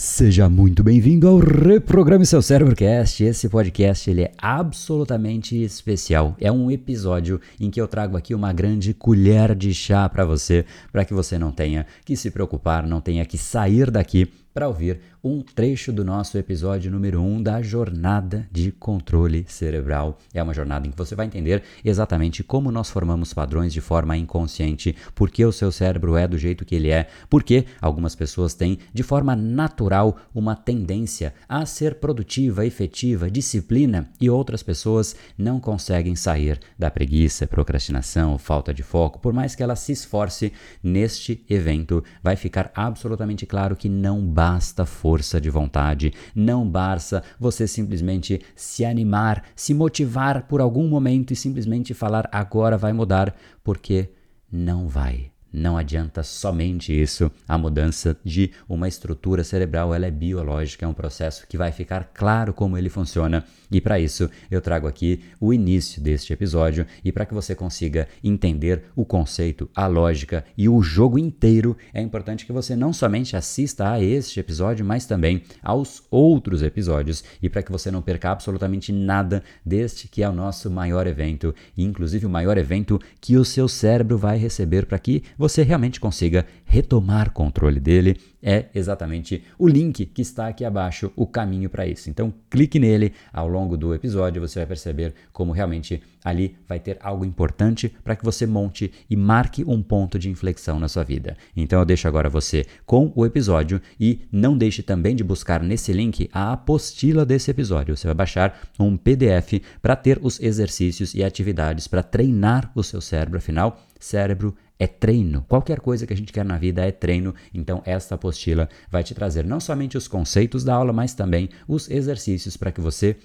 Seja muito bem-vindo ao Reprograme Seu Cérebrocast. Esse podcast ele é absolutamente especial. É um episódio em que eu trago aqui uma grande colher de chá para você, para que você não tenha que se preocupar, não tenha que sair daqui para ouvir um trecho do nosso episódio número 1 um da jornada de controle cerebral. É uma jornada em que você vai entender exatamente como nós formamos padrões de forma inconsciente, por que o seu cérebro é do jeito que ele é, porque algumas pessoas têm de forma natural uma tendência a ser produtiva, efetiva, disciplina e outras pessoas não conseguem sair da preguiça, procrastinação, falta de foco, por mais que ela se esforce neste evento, vai ficar absolutamente claro que não basta força de vontade, não basta você simplesmente se animar, se motivar por algum momento e simplesmente falar agora vai mudar, porque não vai. Não adianta somente isso. A mudança de uma estrutura cerebral ela é biológica, é um processo que vai ficar claro como ele funciona. E para isso eu trago aqui o início deste episódio e para que você consiga entender o conceito, a lógica e o jogo inteiro, é importante que você não somente assista a este episódio, mas também aos outros episódios e para que você não perca absolutamente nada deste que é o nosso maior evento, inclusive o maior evento que o seu cérebro vai receber para que você realmente consiga retomar controle dele, é exatamente o link que está aqui abaixo, o caminho para isso. Então, clique nele ao longo do episódio, você vai perceber como realmente ali vai ter algo importante para que você monte e marque um ponto de inflexão na sua vida. Então, eu deixo agora você com o episódio e não deixe também de buscar nesse link a apostila desse episódio. Você vai baixar um PDF para ter os exercícios e atividades para treinar o seu cérebro, afinal, cérebro é treino. Qualquer coisa que a gente quer na vida é treino. Então, esta apostila vai te trazer não somente os conceitos da aula, mas também os exercícios para que você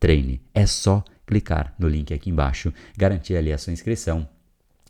treine. É só clicar no link aqui embaixo, garantir ali a sua inscrição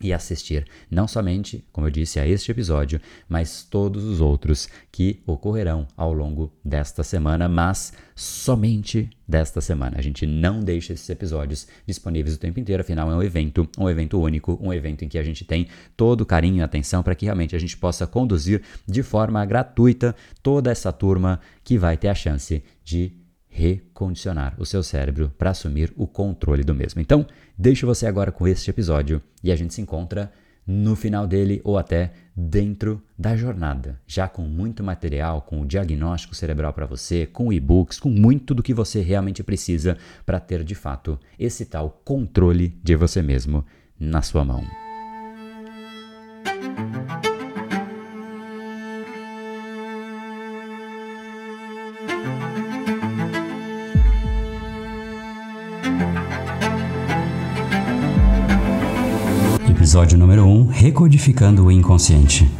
e assistir não somente, como eu disse, a este episódio, mas todos os outros que ocorrerão ao longo desta semana, mas somente desta semana. A gente não deixa esses episódios disponíveis o tempo inteiro, afinal é um evento, um evento único, um evento em que a gente tem todo o carinho e atenção para que realmente a gente possa conduzir de forma gratuita toda essa turma que vai ter a chance de recondicionar o seu cérebro para assumir o controle do mesmo. Então, deixo você agora com este episódio e a gente se encontra no final dele ou até dentro da jornada, já com muito material, com o diagnóstico cerebral para você, com e-books, com muito do que você realmente precisa para ter de fato esse tal controle de você mesmo na sua mão. Episódio número 1 um, Recodificando o Inconsciente.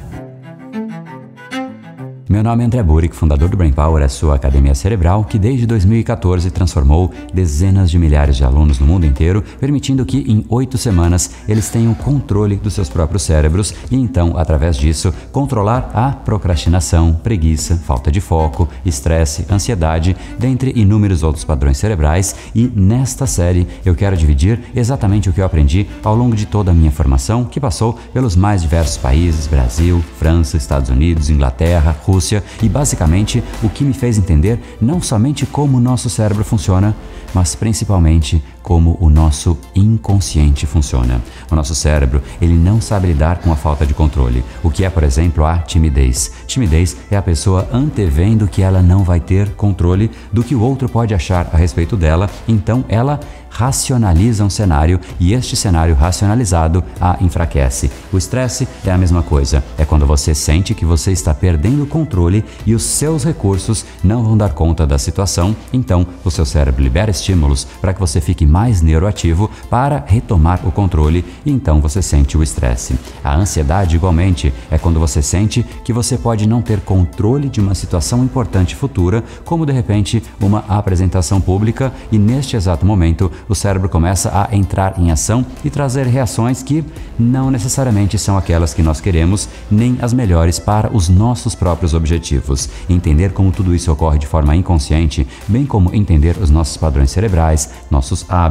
Meu nome é André Burick, fundador do Brain Power, a sua academia cerebral, que desde 2014 transformou dezenas de milhares de alunos no mundo inteiro, permitindo que em oito semanas eles tenham controle dos seus próprios cérebros e então, através disso, controlar a procrastinação, preguiça, falta de foco, estresse, ansiedade, dentre inúmeros outros padrões cerebrais. E nesta série eu quero dividir exatamente o que eu aprendi ao longo de toda a minha formação, que passou pelos mais diversos países Brasil, França, Estados Unidos, Inglaterra, Rússia E basicamente o que me fez entender não somente como o nosso cérebro funciona, mas principalmente como o nosso inconsciente funciona. O nosso cérebro, ele não sabe lidar com a falta de controle, o que é, por exemplo, a timidez. Timidez é a pessoa antevendo que ela não vai ter controle do que o outro pode achar a respeito dela, então ela racionaliza um cenário e este cenário racionalizado a enfraquece. O estresse é a mesma coisa, é quando você sente que você está perdendo o controle e os seus recursos não vão dar conta da situação, então o seu cérebro libera estímulos para que você fique mais neuroativo para retomar o controle e então você sente o estresse. A ansiedade, igualmente, é quando você sente que você pode não ter controle de uma situação importante futura, como de repente uma apresentação pública, e neste exato momento o cérebro começa a entrar em ação e trazer reações que não necessariamente são aquelas que nós queremos, nem as melhores para os nossos próprios objetivos. Entender como tudo isso ocorre de forma inconsciente, bem como entender os nossos padrões cerebrais, nossos hábitos,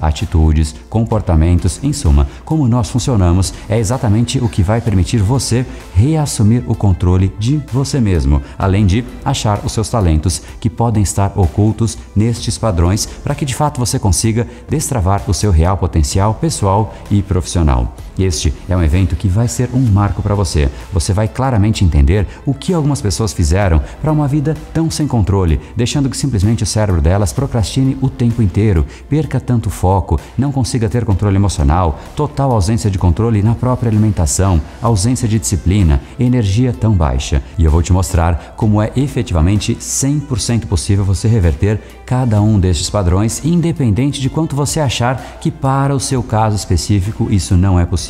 atitudes, comportamentos, em suma, como nós funcionamos é exatamente o que vai permitir você reassumir o controle de você mesmo, além de achar os seus talentos que podem estar ocultos nestes padrões para que de fato você consiga destravar o seu real potencial pessoal e profissional. Este é um evento que vai ser um marco para você. Você vai claramente entender o que algumas pessoas fizeram para uma vida tão sem controle, deixando que simplesmente o cérebro delas procrastine o tempo inteiro, perca tanto foco, não consiga ter controle emocional, total ausência de controle na própria alimentação, ausência de disciplina, energia tão baixa. E eu vou te mostrar como é efetivamente 100% possível você reverter cada um destes padrões, independente de quanto você achar que para o seu caso específico isso não é possível.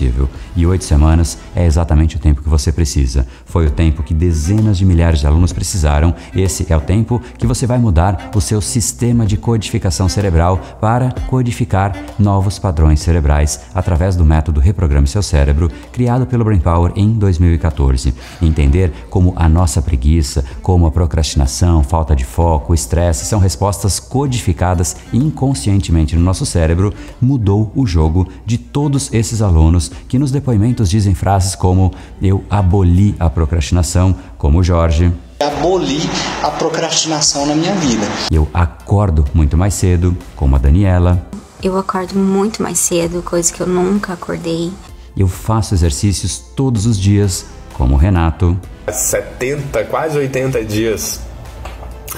E oito semanas é exatamente o tempo que você precisa. Foi o tempo que dezenas de milhares de alunos precisaram. Esse é o tempo que você vai mudar o seu sistema de codificação cerebral para codificar novos padrões cerebrais através do método Reprograme Seu Cérebro, criado pelo Brain Power em 2014. Entender como a nossa preguiça, como a procrastinação, falta de foco, estresse são respostas codificadas inconscientemente no nosso cérebro mudou o jogo de todos esses alunos que nos depoimentos dizem frases como eu aboli a procrastinação, como o Jorge, aboli a procrastinação na minha vida. Eu acordo muito mais cedo, como a Daniela. Eu acordo muito mais cedo, coisa que eu nunca acordei. Eu faço exercícios todos os dias, como o Renato. 70, quase 80 dias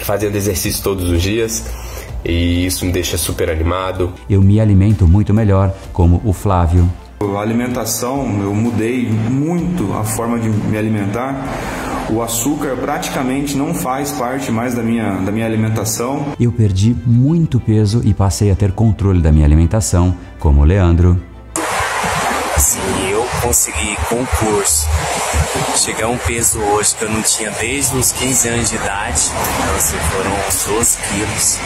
fazendo exercício todos os dias e isso me deixa super animado. Eu me alimento muito melhor, como o Flávio. A alimentação, eu mudei muito a forma de me alimentar. O açúcar praticamente não faz parte mais da minha, da minha alimentação. Eu perdi muito peso e passei a ter controle da minha alimentação, como o Leandro. Sim, eu consegui concurso. Chegar a um peso hoje que eu não tinha desde os 15 anos de idade. Então, assim, foram 12 quilos.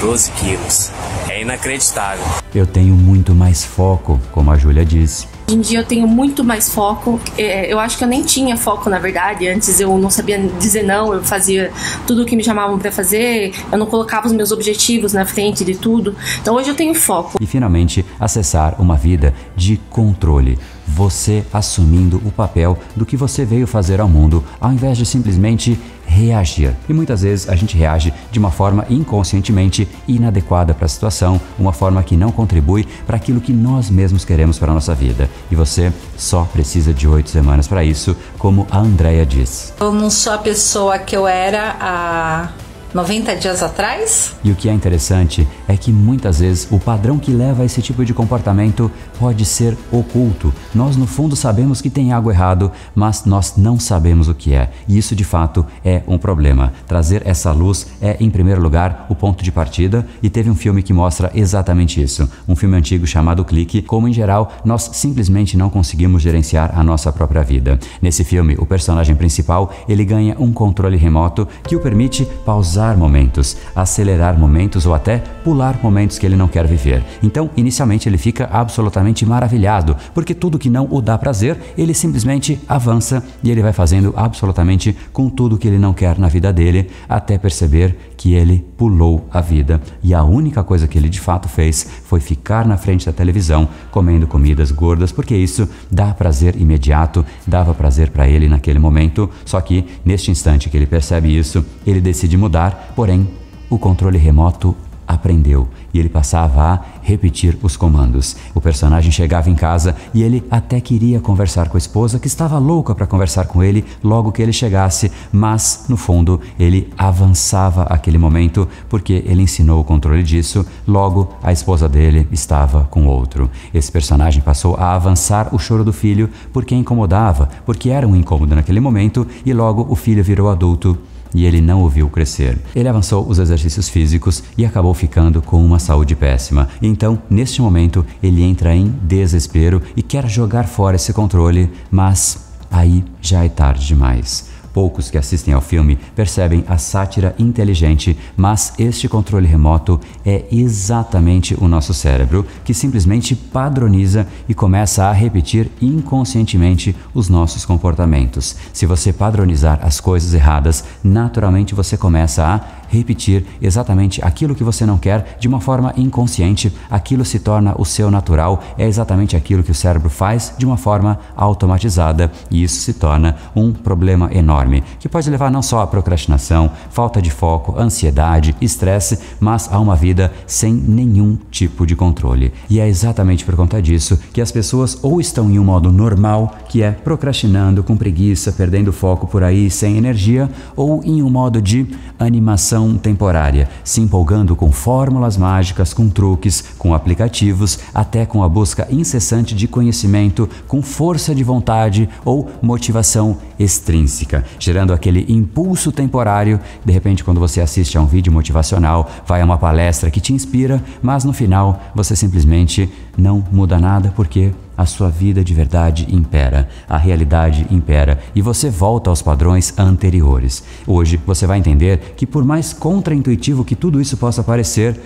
12 quilos. É inacreditável. Eu tenho muito mais foco, como a Júlia disse. Hoje em dia eu tenho muito mais foco. É, eu acho que eu nem tinha foco, na verdade. Antes eu não sabia dizer não, eu fazia tudo o que me chamavam para fazer, eu não colocava os meus objetivos na frente de tudo. Então hoje eu tenho foco. E finalmente, acessar uma vida de controle. Você assumindo o papel do que você veio fazer ao mundo, ao invés de simplesmente reagir. E muitas vezes a gente reage de uma forma inconscientemente inadequada para a situação, uma forma que não contribui para aquilo que nós mesmos queremos para a nossa vida. E você só precisa de oito semanas para isso, como a Andrea diz. Eu não sou a pessoa que eu era há 90 dias atrás? E o que é interessante é que muitas vezes o padrão que leva a esse tipo de comportamento pode ser oculto. Nós, no fundo, sabemos que tem algo errado, mas nós não sabemos o que é. E isso, de fato, é um problema. Trazer essa luz é, em primeiro lugar, o ponto de partida, e teve um filme que mostra exatamente isso. Um filme antigo chamado Clique, como em geral nós simplesmente não conseguimos gerenciar a nossa própria vida. Nesse filme, o personagem principal ele ganha um controle remoto que o permite pausar momentos, acelerar momentos ou até pular momentos que ele não quer viver. Então, inicialmente ele fica absolutamente maravilhado, porque tudo que não o dá prazer, ele simplesmente avança e ele vai fazendo absolutamente com tudo que ele não quer na vida dele, até perceber que ele pulou a vida e a única coisa que ele de fato fez foi ficar na frente da televisão comendo comidas gordas, porque isso dá prazer imediato, dava prazer para ele naquele momento, só que neste instante que ele percebe isso, ele decide mudar, porém o controle remoto aprendeu e ele passava a repetir os comandos. O personagem chegava em casa e ele até queria conversar com a esposa, que estava louca para conversar com ele logo que ele chegasse, mas no fundo ele avançava aquele momento porque ele ensinou o controle disso. Logo a esposa dele estava com outro. Esse personagem passou a avançar o choro do filho porque incomodava, porque era um incômodo naquele momento e logo o filho virou adulto e ele não o viu crescer. Ele avançou os exercícios físicos e acabou ficando com uma saúde péssima. Então, neste momento, ele entra em desespero e quer jogar fora esse controle, mas aí já é tarde demais. Poucos que assistem ao filme percebem a sátira inteligente, mas este controle remoto é exatamente o nosso cérebro que simplesmente padroniza e começa a repetir inconscientemente os nossos comportamentos. Se você padronizar as coisas erradas, naturalmente você começa a repetir exatamente aquilo que você não quer de uma forma inconsciente, aquilo se torna o seu natural, é exatamente aquilo que o cérebro faz de uma forma automatizada e isso se torna um problema enorme, que pode levar não só à procrastinação, falta de foco, ansiedade, estresse, mas a uma vida sem nenhum tipo de controle. E é exatamente por conta disso que as pessoas ou estão em um modo normal, que é procrastinando, com preguiça, perdendo foco por aí, sem energia, ou em um modo de animação temporária, se empolgando com fórmulas mágicas, com truques, com aplicativos, até com a busca incessante de conhecimento, com força de vontade ou motivação extrínseca, gerando aquele impulso temporário. De repente, quando você assiste a um vídeo motivacional, vai a uma palestra que te inspira, mas no final você simplesmente não muda nada porque a sua vida de verdade impera, a realidade impera e você volta aos padrões anteriores. Hoje você vai entender que, por mais contraintuitivo que tudo isso possa parecer,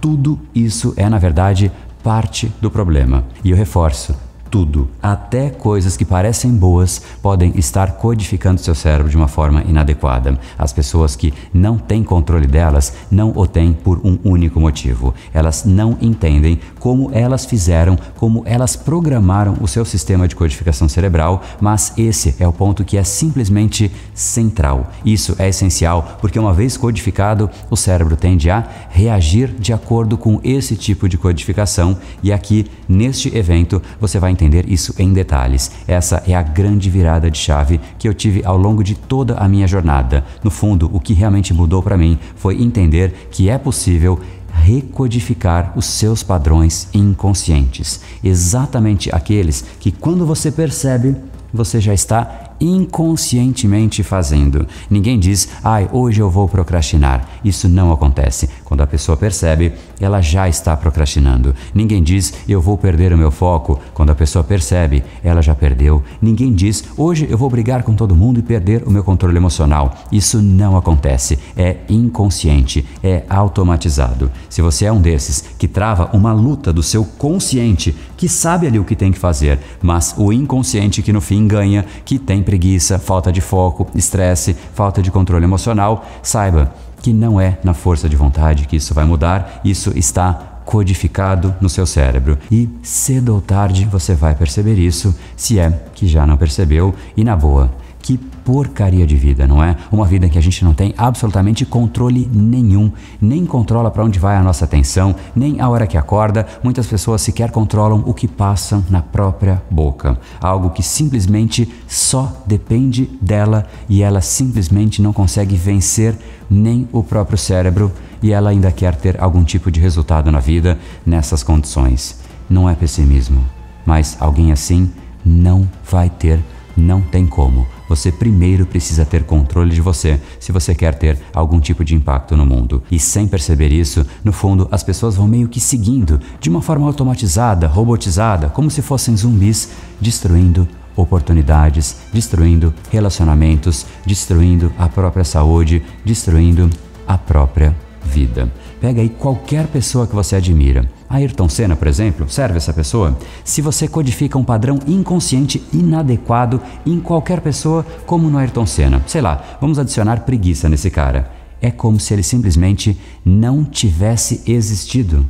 tudo isso é, na verdade, parte do problema. E eu reforço: tudo, até coisas que parecem boas, podem estar codificando seu cérebro de uma forma inadequada. As pessoas que não têm controle delas não o têm por um único motivo. Elas não entendem como elas fizeram, como elas programaram o seu sistema de codificação cerebral, mas esse é o ponto que é simplesmente central. Isso é essencial porque, uma vez codificado, o cérebro tende a reagir de acordo com esse tipo de codificação, e aqui, neste evento, você vai entender isso em detalhes. Essa é a grande virada de chave que eu tive ao longo de toda a minha jornada. No fundo, o que realmente mudou para mim foi entender que é possível recodificar os seus padrões inconscientes, exatamente aqueles que quando você percebe, você já está inconscientemente fazendo. Ninguém diz, ai, hoje eu vou procrastinar. Isso não acontece. Quando a pessoa percebe, ela já está procrastinando. Ninguém diz, eu vou perder o meu foco. Quando a pessoa percebe, ela já perdeu. Ninguém diz, hoje eu vou brigar com todo mundo e perder o meu controle emocional. Isso não acontece. É inconsciente, é automatizado. Se você é um desses que trava uma luta do seu consciente, que sabe ali o que tem que fazer, mas o inconsciente que no fim ganha, que tem preguiça, falta de foco, estresse, falta de controle emocional, saiba que não é na força de vontade que isso vai mudar, isso está codificado no seu cérebro. E cedo ou tarde você vai perceber isso, se é que já não percebeu, e na boa, que porcaria de vida, não é? Uma vida em que a gente não tem absolutamente controle nenhum, nem controla para onde vai a nossa atenção, nem a hora que acorda. Muitas pessoas sequer controlam o que passam na própria boca. Algo que simplesmente só depende dela e ela simplesmente não consegue vencer nem o próprio cérebro e ela ainda quer ter algum tipo de resultado na vida nessas condições. Não é pessimismo, mas alguém assim não vai ter, não tem como você primeiro precisa ter controle de você se você quer ter algum tipo de impacto no mundo. E sem perceber isso, no fundo, as pessoas vão meio que seguindo, de uma forma automatizada, robotizada, como se fossem zumbis, destruindo oportunidades, destruindo relacionamentos, destruindo a própria saúde, destruindo a própria vida. Pega aí qualquer pessoa que você admira Ayrton Senna, por exemplo, serve essa pessoa? Se você codifica um padrão inconsciente inadequado em qualquer pessoa, como no Ayrton Senna, sei lá, vamos adicionar preguiça nesse cara. É como se ele simplesmente não tivesse existido.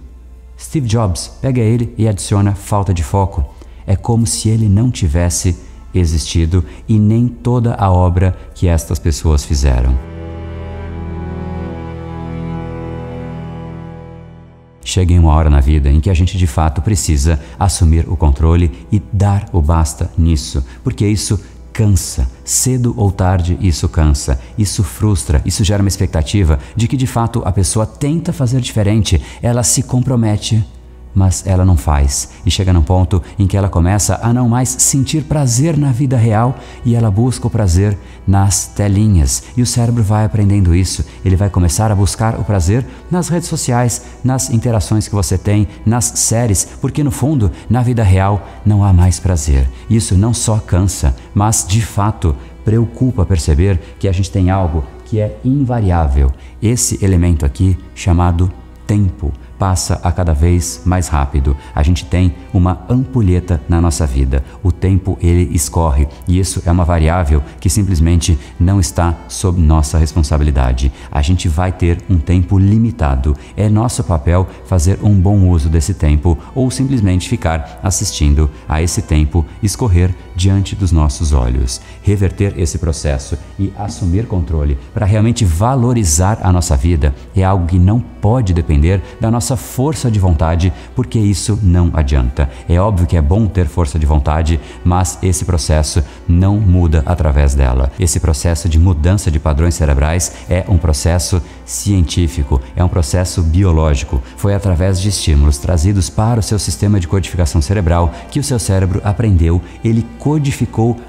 Steve Jobs, pega ele e adiciona falta de foco. É como se ele não tivesse existido e nem toda a obra que estas pessoas fizeram. Chega em uma hora na vida em que a gente de fato precisa assumir o controle e dar o basta nisso, porque isso cansa. Cedo ou tarde isso cansa, isso frustra, isso gera uma expectativa de que de fato a pessoa tenta fazer diferente, ela se compromete mas ela não faz e chega num ponto em que ela começa a não mais sentir prazer na vida real e ela busca o prazer nas telinhas. E o cérebro vai aprendendo isso. Ele vai começar a buscar o prazer nas redes sociais, nas interações que você tem, nas séries, porque no fundo, na vida real, não há mais prazer. Isso não só cansa, mas de fato preocupa perceber que a gente tem algo que é invariável. Esse elemento aqui chamado tempo passa a cada vez mais rápido. A gente tem uma ampulheta na nossa vida. O tempo ele escorre e isso é uma variável que simplesmente não está sob nossa responsabilidade. A gente vai ter um tempo limitado. É nosso papel fazer um bom uso desse tempo ou simplesmente ficar assistindo a esse tempo escorrer diante dos nossos olhos. Reverter esse processo e assumir controle para realmente valorizar a nossa vida é algo que não pode depender da nossa força de vontade, porque isso não adianta. É óbvio que é bom ter força de vontade, mas esse processo não muda através dela. Esse processo de mudança de padrões cerebrais é um processo científico, é um processo biológico. Foi através de estímulos trazidos para o seu sistema de codificação cerebral que o seu cérebro aprendeu, ele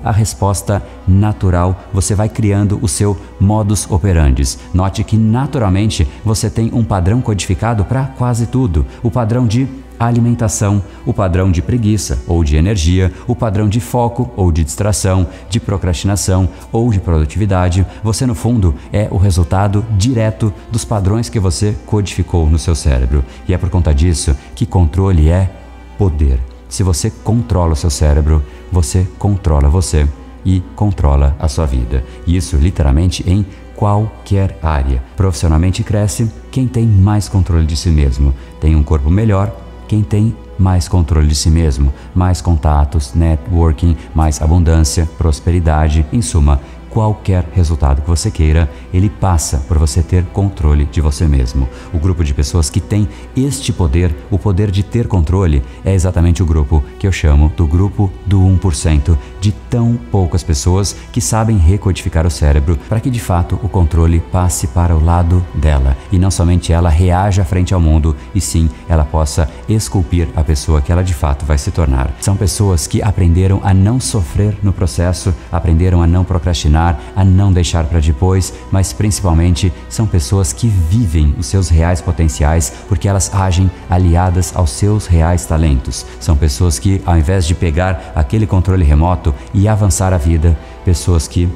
a resposta natural, você vai criando o seu modus operandi. Note que naturalmente você tem um padrão codificado para quase tudo. O padrão de alimentação, o padrão de preguiça ou de energia, o padrão de foco ou de distração, de procrastinação ou de produtividade. Você, no fundo, é o resultado direto dos padrões que você codificou no seu cérebro. E é por conta disso que controle é poder. Se você controla o seu cérebro, você controla você e controla a sua vida. Isso literalmente em qualquer área. Profissionalmente cresce quem tem mais controle de si mesmo, tem um corpo melhor quem tem mais controle de si mesmo, mais contatos, networking, mais abundância, prosperidade, em suma, qualquer resultado que você queira, ele passa por você ter controle de você mesmo. O grupo de pessoas que tem este poder, o poder de ter controle, é exatamente o grupo que eu chamo do grupo do 1%, de tão poucas pessoas que sabem recodificar o cérebro para que de fato o controle passe para o lado dela e não somente ela reaja frente ao mundo, e sim ela possa esculpir a pessoa que ela de fato vai se tornar. São pessoas que aprenderam a não sofrer no processo, aprenderam a não procrastinar a não deixar para depois, mas principalmente são pessoas que vivem os seus reais potenciais porque elas agem aliadas aos seus reais talentos. São pessoas que, ao invés de pegar aquele controle remoto e avançar a vida, pessoas que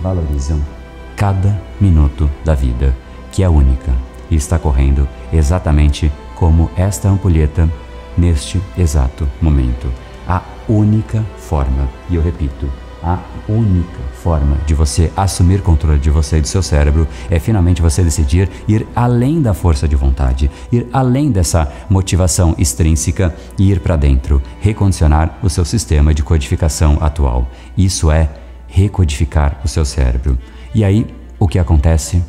valorizam cada minuto da vida, que é única e está correndo exatamente como esta ampulheta neste exato momento. A única forma, e eu repito, a única forma de você assumir controle de você e do seu cérebro é finalmente você decidir ir além da força de vontade, ir além dessa motivação extrínseca e ir para dentro, recondicionar o seu sistema de codificação atual. Isso é recodificar o seu cérebro. E aí, o que acontece?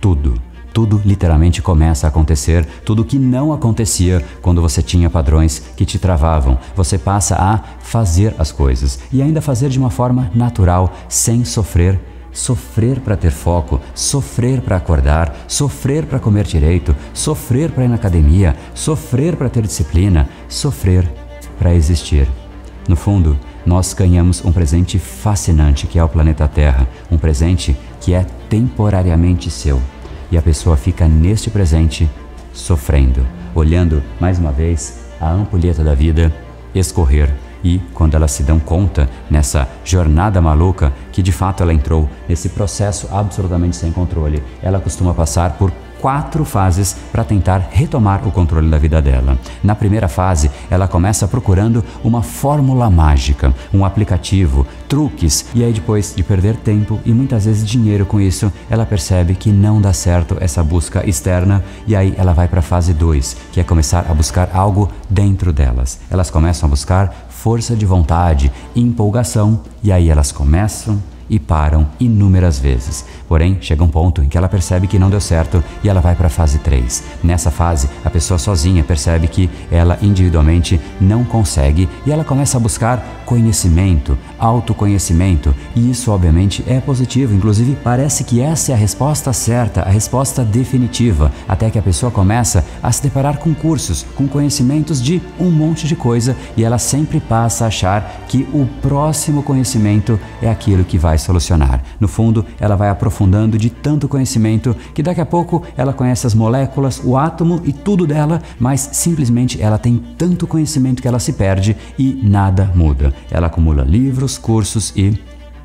Tudo tudo literalmente começa a acontecer, tudo que não acontecia quando você tinha padrões que te travavam. Você passa a fazer as coisas e ainda fazer de uma forma natural, sem sofrer sofrer para ter foco, sofrer para acordar, sofrer para comer direito, sofrer para ir na academia, sofrer para ter disciplina, sofrer para existir. No fundo, nós ganhamos um presente fascinante que é o planeta Terra, um presente que é temporariamente seu e a pessoa fica neste presente sofrendo, olhando mais uma vez a ampulheta da vida escorrer. E quando elas se dão conta nessa jornada maluca que de fato ela entrou nesse processo absolutamente sem controle, ela costuma passar por quatro fases para tentar retomar o controle da vida dela. Na primeira fase, ela começa procurando uma fórmula mágica, um aplicativo, truques, e aí depois de perder tempo e muitas vezes dinheiro com isso, ela percebe que não dá certo essa busca externa e aí ela vai para a fase 2, que é começar a buscar algo dentro delas. Elas começam a buscar força de vontade, empolgação, e aí elas começam e param inúmeras vezes. Porém, chega um ponto em que ela percebe que não deu certo e ela vai para a fase 3. Nessa fase, a pessoa sozinha percebe que ela individualmente não consegue e ela começa a buscar conhecimento, autoconhecimento, e isso obviamente é positivo, inclusive parece que essa é a resposta certa, a resposta definitiva, até que a pessoa começa a se deparar com cursos, com conhecimentos de um monte de coisa e ela sempre passa a achar que o próximo conhecimento é aquilo que vai solucionar. No fundo, ela vai aprofundando de tanto conhecimento que daqui a pouco ela conhece as moléculas, o átomo e tudo dela, mas simplesmente ela tem tanto conhecimento que ela se perde e nada muda. Ela acumula livros, cursos e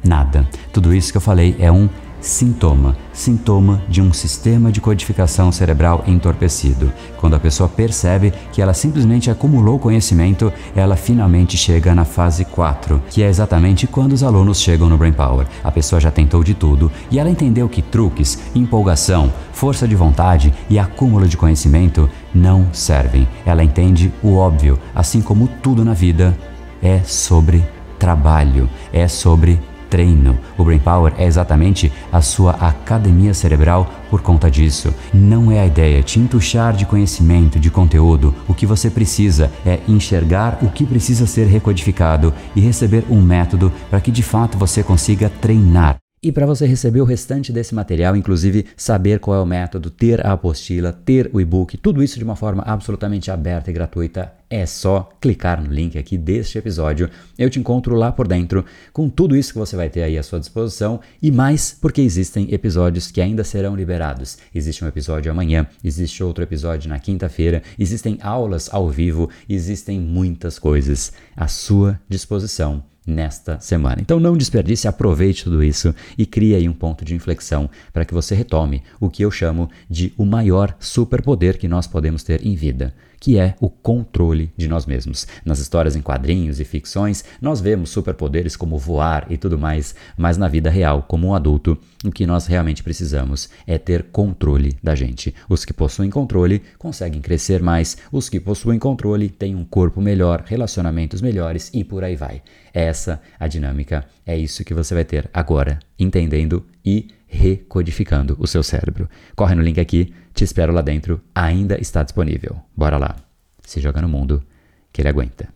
nada. Tudo isso que eu falei é um sintoma, sintoma de um sistema de codificação cerebral entorpecido. Quando a pessoa percebe que ela simplesmente acumulou conhecimento, ela finalmente chega na fase 4, que é exatamente quando os alunos chegam no Brain Power. A pessoa já tentou de tudo e ela entendeu que truques, empolgação, força de vontade e acúmulo de conhecimento não servem. Ela entende o óbvio, assim como tudo na vida é sobre trabalho, é sobre treino. O Brain Power é exatamente a sua academia cerebral por conta disso. Não é a ideia te entuchar de conhecimento, de conteúdo. O que você precisa é enxergar o que precisa ser recodificado e receber um método para que de fato você consiga treinar. E para você receber o restante desse material, inclusive saber qual é o método, ter a apostila, ter o e-book, tudo isso de uma forma absolutamente aberta e gratuita, é só clicar no link aqui deste episódio. Eu te encontro lá por dentro com tudo isso que você vai ter aí à sua disposição e mais porque existem episódios que ainda serão liberados. Existe um episódio amanhã, existe outro episódio na quinta-feira, existem aulas ao vivo, existem muitas coisas à sua disposição nesta semana. Então não desperdice, aproveite tudo isso e crie aí um ponto de inflexão para que você retome o que eu chamo de o maior superpoder que nós podemos ter em vida, que é o controle de nós mesmos. Nas histórias em quadrinhos e ficções, nós vemos superpoderes como voar e tudo mais, mas na vida real, como um adulto, o que nós realmente precisamos é ter controle da gente. Os que possuem controle conseguem crescer mais, os que possuem controle têm um corpo melhor, relacionamentos melhores e por aí vai. Essa a dinâmica, é isso que você vai ter agora, entendendo e recodificando o seu cérebro. Corre no link aqui, te espero lá dentro, ainda está disponível. Bora lá. Se joga no mundo que ele aguenta.